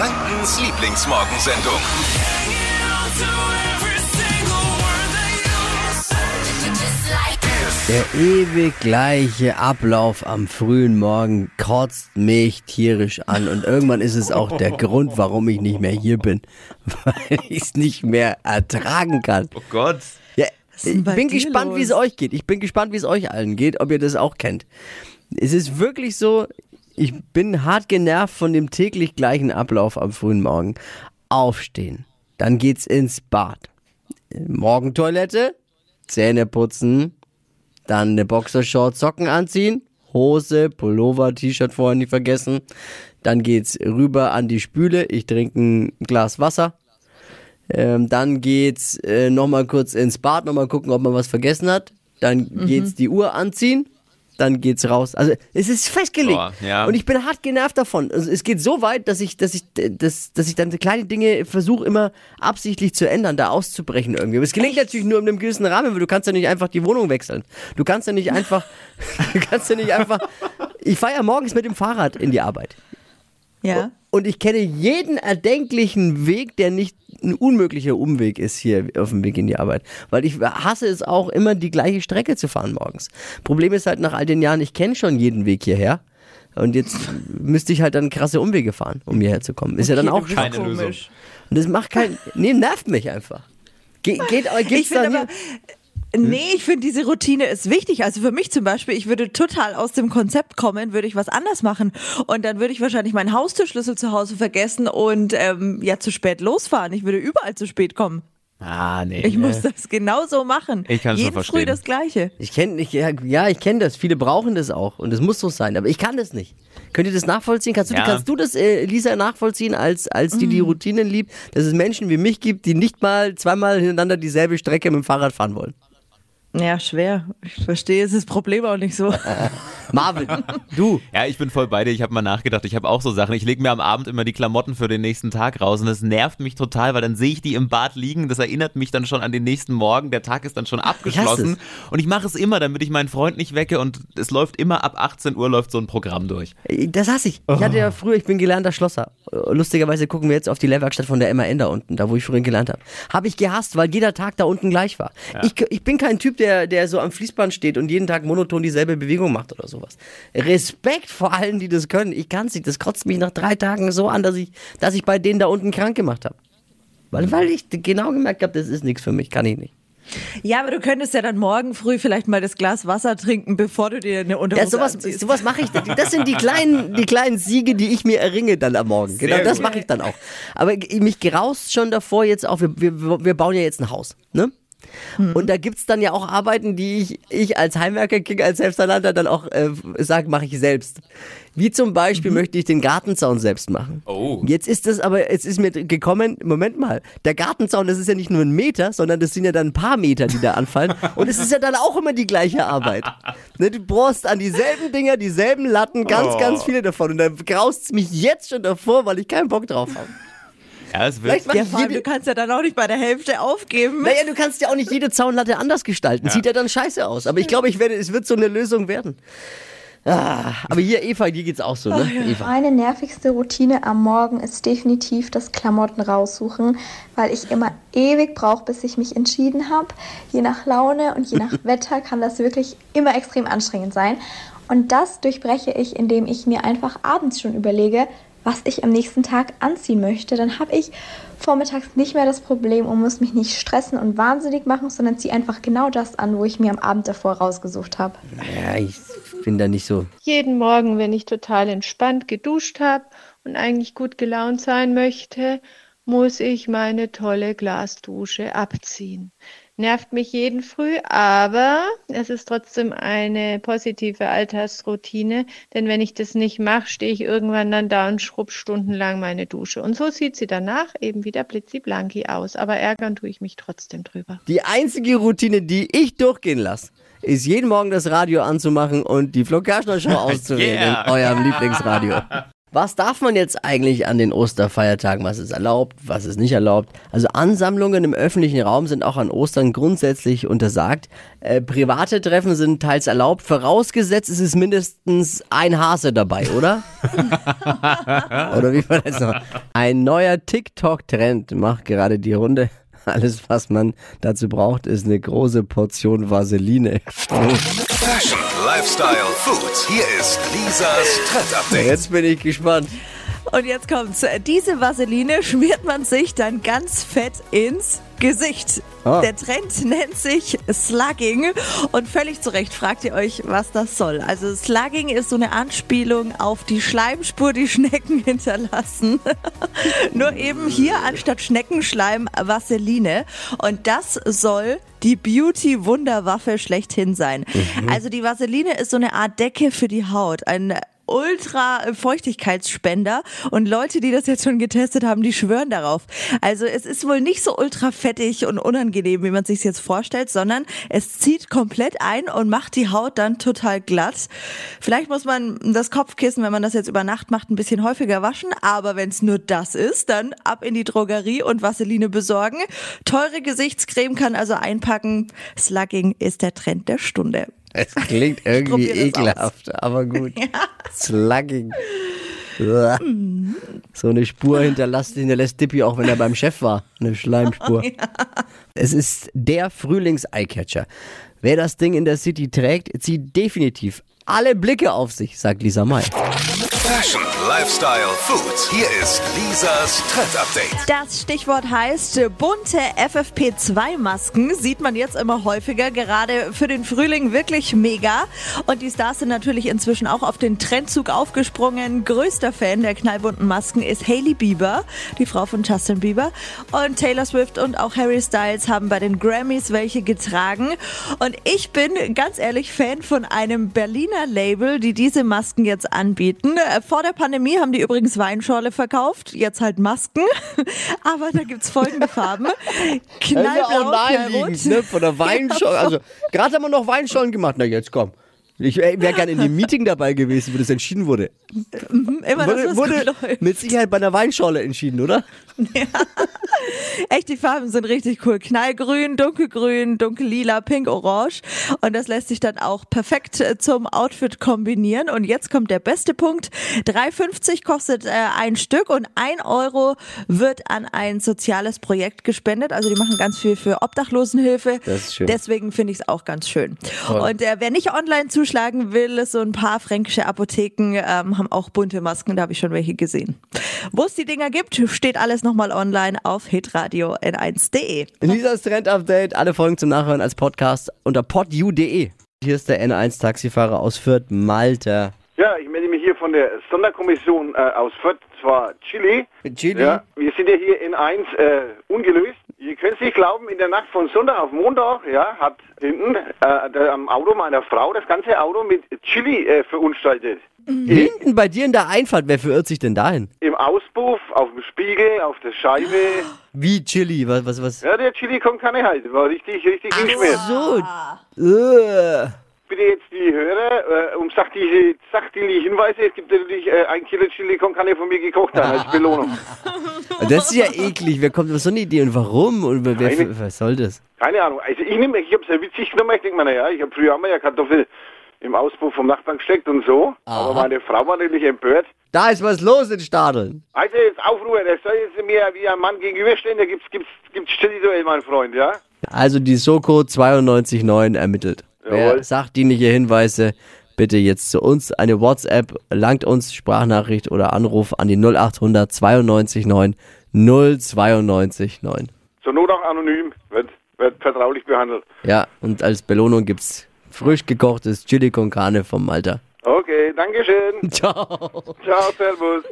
Frankens Lieblingsmorgensendung. Der ewig gleiche Ablauf am frühen Morgen kotzt mich tierisch an und irgendwann ist es auch der Grund, warum ich nicht mehr hier bin, weil ich es nicht mehr ertragen kann. Oh Gott. Ja, ich bin gespannt, wie es euch geht. Ich bin gespannt, wie es euch allen geht, ob ihr das auch kennt. Es ist wirklich so, ich bin hart genervt von dem täglich gleichen Ablauf am frühen Morgen. Aufstehen, dann geht's ins Bad. Morgentoilette, Zähne putzen, dann eine Boxershort, Socken anziehen, Hose, Pullover, T-Shirt vorher nicht vergessen. Dann geht's rüber an die Spüle. Ich trinke ein Glas Wasser. Ähm, dann geht's äh, nochmal kurz ins Bad, nochmal gucken, ob man was vergessen hat. Dann geht's die Uhr anziehen. Dann geht's raus. Also es ist festgelegt. Boah, ja. Und ich bin hart genervt davon. Also, es geht so weit, dass ich, dass ich, dass, dass ich dann kleine Dinge versuche immer absichtlich zu ändern, da auszubrechen irgendwie. Aber es gelingt natürlich nur in einem gewissen Rahmen, weil du kannst ja nicht einfach die Wohnung wechseln. Du kannst ja nicht einfach, du kannst ja nicht einfach. Ich fahre ja morgens mit dem Fahrrad in die Arbeit. Ja. Und ich kenne jeden erdenklichen Weg, der nicht ein unmöglicher Umweg ist hier auf dem Weg in die Arbeit. Weil ich hasse es auch immer, die gleiche Strecke zu fahren morgens. Problem ist halt nach all den Jahren, ich kenne schon jeden Weg hierher. Und jetzt müsste ich halt dann krasse Umwege fahren, um hierher zu kommen. Ist ja dann Okay, auch. Keine Lösung. komisch. Und das macht kein, nee, nervt mich einfach. Ge geht, Ich gibt's da finde hier, aber, nee, ich finde diese Routine ist wichtig. Also für mich zum Beispiel, ich würde total aus dem Konzept kommen, würde ich was anders machen. Und dann würde ich wahrscheinlich meinen Haustürschlüssel zu Hause vergessen und ähm, ja zu spät losfahren. Ich würde überall zu spät kommen. Ah, nee. Ich muss das genauso machen. Ich kann's schon Jeden Früh verstehen. das Gleiche. Ich kenne, ich, ja, ich kenne das. Viele brauchen das auch und es muss so sein. Aber ich kann das nicht. Könnt ihr das nachvollziehen? Kannst du, Ja. kannst du das, äh, Lisa, nachvollziehen, als, als die die Routinen liebt, dass es Menschen wie mich gibt, die nicht mal zweimal hintereinander dieselbe Strecke mit dem Fahrrad fahren wollen? Ja, schwer. Ich verstehe es ist das Problem auch nicht so. Marvin, du. Ja, ich bin voll bei dir. Ich habe mal nachgedacht. Ich habe auch so Sachen. Ich lege mir am Abend immer die Klamotten für den nächsten Tag raus und das nervt mich total, weil dann sehe ich die im Bad liegen. Das erinnert mich dann schon an den nächsten Morgen. Der Tag ist dann schon abgeschlossen. Und ich mache es immer, damit ich meinen Freund nicht wecke und es läuft immer ab 18 Uhr läuft so ein Programm durch. Das hasse ich. Ich hatte ja früher, ich bin gelernter Schlosser. Lustigerweise gucken wir jetzt auf die Lehrwerkstatt von der MAN da unten, da wo ich früher gelernt habe. Habe ich gehasst, weil jeder Tag da unten gleich war. Ich, ich bin kein Typ, der, der so am Fließband steht und jeden Tag monoton dieselbe Bewegung macht oder sowas. Respekt vor allen, die das können. Ich kann's nicht. Das kotzt mich nach drei Tagen so an, dass ich, dass ich bei denen da unten krank gemacht habe. Weil, weil ich genau gemerkt habe, das ist nichts für mich, kann ich nicht. Ja, aber du könntest ja dann morgen früh vielleicht mal das Glas Wasser trinken, bevor du dir eine Unterhose Ja, sowas, anziehst. sowas mache ich. Das sind die kleinen, die kleinen Siege, die ich mir erringe dann am Morgen. Genau, Sehr das gut. mache ich dann auch. Aber mich graust schon davor jetzt auch, wir, wir, wir bauen ja jetzt ein Haus, ne? Und da gibt's dann ja auch Arbeiten, die ich, ich als Heimwerker, King, als Selbstverlandter dann auch äh, sage, mache ich selbst. Wie zum Beispiel möchte ich den Gartenzaun selbst machen. Oh. Jetzt ist das aber, es ist mir gekommen, Moment mal, der Gartenzaun, das ist ja nicht nur ein Meter, sondern das sind ja dann ein paar Meter, die da anfallen. Und es ist ja dann auch immer die gleiche Arbeit. Ne, du bohrst an dieselben Dinger, dieselben Latten, ganz, ganz viele davon. Und da graust's mich jetzt schon davor, weil ich keinen Bock drauf habe. Ja, es wird. Ja, du kannst ja dann auch nicht bei der Hälfte aufgeben. naja, du kannst ja auch nicht jede Zaunlatte anders gestalten. Sieht ja dann scheiße aus. Aber ich glaube, ich werde, es wird so eine Lösung werden. Ah, aber hier, Eva, dir geht's auch so, ne? Eva. Meine nervigste Routine am Morgen ist definitiv das Klamotten raussuchen, weil ich immer ewig brauche, bis ich mich entschieden habe. Je nach Laune und je nach Wetter kann das wirklich immer extrem anstrengend sein. Und das durchbreche ich, indem ich mir einfach abends schon überlege, was ich am nächsten Tag anziehen möchte. Dann habe ich vormittags nicht mehr das Problem und muss mich nicht stressen und wahnsinnig machen, sondern ziehe einfach genau das an, wo ich mir am Abend davor rausgesucht habe. Ja, ich bin da nicht so. Jeden Morgen, wenn ich total entspannt geduscht habe und eigentlich gut gelaunt sein möchte, muss ich meine tolle Glasdusche abziehen. Nervt mich jeden Früh, aber es ist trotzdem eine positive Alltagsroutine, denn wenn ich das nicht mache, stehe ich irgendwann dann da und schrubb stundenlang meine Dusche. Und so sieht sie danach eben wieder blitziblanki aus, aber ärgern tue ich mich trotzdem drüber. Die einzige Routine, die ich durchgehen lasse, ist jeden Morgen das Radio anzumachen und die Flo Kerschner Show auszuwählen Yeah. in eurem Lieblingsradio. Was darf man jetzt eigentlich an den Osterfeiertagen? Was ist erlaubt, was ist nicht erlaubt? Also Ansammlungen im öffentlichen Raum sind auch an Ostern grundsätzlich untersagt. Äh, private Treffen sind teils erlaubt, vorausgesetzt es ist mindestens ein Hase dabei, oder? oder wie war das noch? Ein neuer TikTok-Trend macht gerade die Runde. Alles, was man dazu braucht, ist eine große Portion Vaseline. Fashion, Lifestyle, Food. Hier ist Lisas Trend Update. Jetzt bin ich gespannt. Und jetzt kommt's. Diese Vaseline schmiert man sich dann ganz fett ins Gesicht. Ah. Der Trend nennt sich Slugging und völlig zu Recht fragt ihr euch, was das soll. Also Slugging ist so eine Anspielung auf die Schleimspur, die Schnecken hinterlassen. Nur eben hier anstatt Schneckenschleim Vaseline. Und das soll die Beauty-Wunderwaffe schlechthin sein. Also die Vaseline ist so eine Art Decke für die Haut. Ein ultra Feuchtigkeitsspender und Leute, die das jetzt schon getestet haben, die schwören darauf. Also es ist wohl nicht so ultra fettig und unangenehm, wie man sich jetzt vorstellt, sondern es zieht komplett ein und macht die Haut dann total glatt. Vielleicht muss man das Kopfkissen, wenn man das jetzt über Nacht macht, ein bisschen häufiger waschen, aber wenn es nur das ist, dann ab in die Drogerie und Vaseline besorgen. Teure Gesichtscreme kann also einpacken. Slugging ist der Trend der Stunde. Es klingt irgendwie ekelhaft, aber gut. Slugging. Uah. So eine Spur hinterlässt, hinterlässt Dippy auch, wenn er beim Chef war. Eine Schleimspur. Es ist der Frühlings-Eyecatcher. Wer das Ding in der City trägt, zieht definitiv alle Blicke auf sich, sagt Lisa May. Fashion, Lifestyle, Food. Hier ist Lisas Trend Update. Das Stichwort heißt äh, bunte FFP2-Masken. Sieht man jetzt immer häufiger, gerade für den Frühling wirklich mega. Und die Stars sind natürlich inzwischen auch auf den Trendzug aufgesprungen. Größter Fan der knallbunten Masken ist Hailey Bieber, die Frau von Justin Bieber. Und Taylor Swift und auch Harry Styles haben bei den Grammys welche getragen. Und ich bin ganz ehrlich Fan von einem Berliner Label, die diese Masken jetzt anbieten. Äh, Vor der Pandemie haben die übrigens Weinschorle verkauft, jetzt halt Masken. Aber da gibt's folgende Farben. Knallblau, knallrot. ne? Von der Weinschorle. Also, gerade haben wir noch Weinschollen gemacht. Na, jetzt komm. Ich wäre gerne in dem Meeting dabei gewesen, wo das entschieden wurde. Immer dass Wurde, das wurde mit Sicherheit bei einer Weinschorle entschieden, oder? Echt, die Farben sind richtig cool. Knallgrün, dunkelgrün, dunkellila, pink, orange. Und das lässt sich dann auch perfekt äh, zum Outfit kombinieren. Und jetzt kommt der beste Punkt. 3,50 kostet äh, ein Stück und ein Euro wird an ein soziales Projekt gespendet. Also die machen ganz viel für Obdachlosenhilfe. Das ist schön. Deswegen finde ich es auch ganz schön. Und äh, wer nicht online zuschlagen will, so ein paar fränkische Apotheken ähm, haben auch bunte Masken. Da habe ich schon welche gesehen. Wo es die Dinger gibt, steht alles nochmal online auf hitradio n1.de. Lisas Trend-Update, alle Folgen zum Nachhören als Podcast unter podu.de. Hier ist der N1-Taxifahrer aus Fürth, Malte. Ja, ich melde mich hier von der Sonderkommission äh, aus Fürth, zwar Chile. Mit Chili? Ja, wir sind ja hier in 1 äh, ungelöst. Ihr könnt es nicht glauben, in der Nacht von Sonntag auf Montag, ja, hat hinten äh, am Auto meiner Frau das ganze Auto mit Chili äh, verunstaltet. Hinten bei dir in der Einfahrt, wer verirrt sich denn dahin? Im Auspuff, auf dem Spiegel, auf der Scheibe. Wie Chili? Was, was, was? Ja, der Chili kommt keine halt. War richtig, richtig hingeschmiert. So. Äh. Bitte jetzt die Hörer äh, um sachdienliche, sachdienliche Hinweise. Es gibt natürlich äh, ein Kilo Chili con Carne von mir gekocht haben als Belohnung. Das ist ja eklig. Wer kommt auf so eine Idee und warum? Und wer, Keine- was soll das? Keine Ahnung. Also ich nehme, ich habe es ja witzig genommen. Ich denke mir, naja, ich habe früher einmal ja Kartoffeln im Auspuff vom Nachbarn gesteckt und so. Aber meine Frau war natürlich empört. Da ist was los in Stadeln. Also jetzt Aufruhr, das soll jetzt mir wie ein Mann gegenüberstehen. Da gibt's gibt's gibt's Chili-Duell, mein Freund, ja? Also die Soko 92.9 ermittelt. Wer Jawohl. sachdienliche Hinweise, bitte jetzt zu uns eine WhatsApp, langt uns Sprachnachricht oder Anruf an die 0800 92.9 092.9. Zur Not auch anonym, wird, wird vertraulich behandelt. Ja, und als Belohnung gibt's frisch gekochtes Chili con Carne vom Malta. Okay, Dankeschön. Ciao. Ciao, Servus.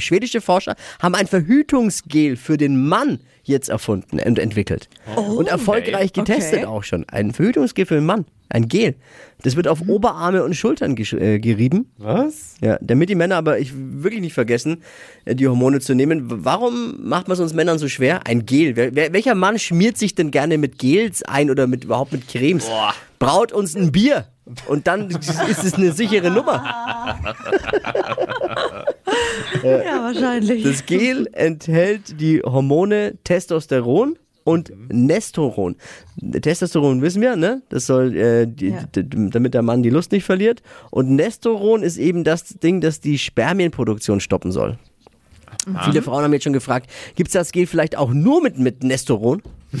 Schwedische Forscher haben ein Verhütungsgel für den Mann jetzt erfunden und entwickelt. und erfolgreich getestet Okay. auch schon. Ein Verhütungsgel für den Mann. Ein Gel. Das wird auf Oberarme und Schultern äh, gerieben. Was? Ja, damit die Männer aber ich wirklich nicht vergessen, äh, die Hormone zu nehmen. Warum macht man es uns Männern so schwer? Ein Gel. Wer, wer, welcher Mann schmiert sich denn gerne mit Gels ein oder mit überhaupt mit Cremes? Braut uns ein Bier. Und dann ist es eine sichere Nummer. ja, wahrscheinlich. Das Gel enthält die Hormone Testosteron und Nestoron. Testosteron wissen wir, ne? Das soll, äh, die, Ja. damit der Mann die Lust nicht verliert. Und Nestoron ist eben das Ding, das die Spermienproduktion stoppen soll. Viele Frauen haben jetzt schon gefragt, gibt es das Gel vielleicht auch nur mit, mit Nestoron?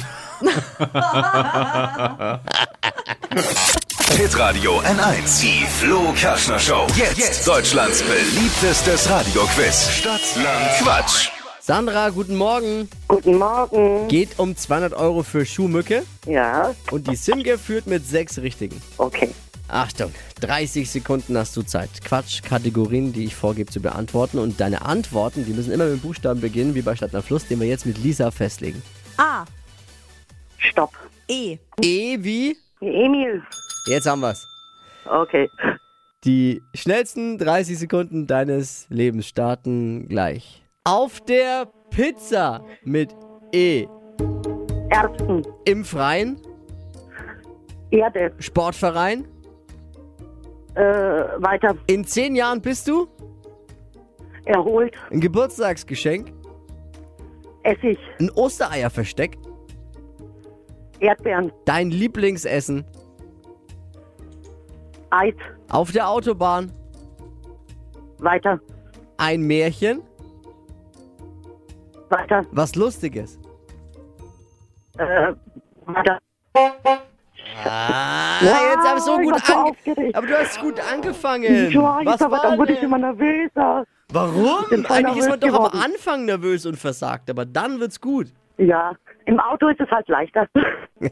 Hitradio N1. Die Flo Kaschner Show. Jetzt, Deutschlands beliebtestes Radioquiz. Stadt, Land, Quatsch. Sandra, guten Morgen. Guten Morgen. Geht um 200 Euro für Schuhmücke Ja, und die Simge führt mit sechs Richtigen. okay. Achtung, 30 Sekunden hast du Zeit. Quatsch, Kategorien, die ich vorgebe zu beantworten. Und deine Antworten, die müssen immer mit dem Buchstaben beginnen, wie bei Stadtner Fluss, den wir jetzt mit Lisa festlegen. A. Stopp. E. E wie? Emil. Jetzt haben wir's. Okay. Die schnellsten 30 Sekunden deines Lebens starten gleich. Auf der Pizza mit E. Ersten. Im Freien, Erde. Sportverein. Äh, weiter. In 10 Jahren bist du Erholt. ein Geburtstagsgeschenk, Essig. ein Ostereierversteck, Erdbeeren. dein Lieblingsessen. Eis. Auf der Autobahn Weiter. ein Märchen, Weiter. was Lustiges. Äh, weiter. Ah, Ja, jetzt du so ich gut war so ange aufgeregt. Aber du hast gut angefangen. Ich weiß, Was aber war dann wurde ich immer nervöser. Warum? Eigentlich ist man doch am geworden. Anfang nervös und versagt, aber dann wird's gut. Ja, im Auto ist es halt leichter.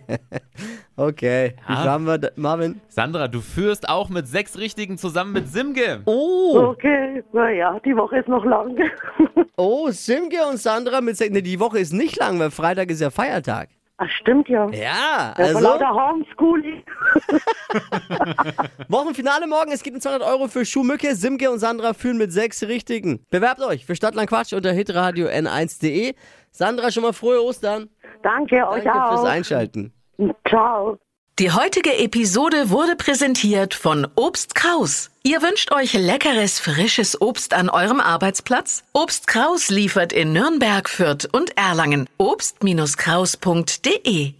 Okay, wie Ja. haben wir, da- Marvin? Sandra, du führst auch mit sechs Richtigen zusammen mit Simge. Oh, Okay, naja, die Woche ist noch lang. oh, Simke und Sandra mit sechs. Ne, die Woche ist nicht lang, weil Freitag ist ja Feiertag. Ach, stimmt ja. Ja, also lauter Homeschooling. Wochenfinale morgen. Es gibt 200 Euro für Schuhmücke. Simke und Sandra führen mit sechs Richtigen. Bewerbt euch für Stadtland Quatsch unter hitradio n1.de. Sandra, schon mal frohe Ostern. Danke euch Danke auch. fürs Einschalten. Ciao. Die heutige Episode wurde präsentiert von Obst Kraus. Ihr wünscht euch leckeres, frisches Obst an eurem Arbeitsplatz? Obst Kraus liefert in Nürnberg, Fürth und Erlangen. Obst-Kraus.de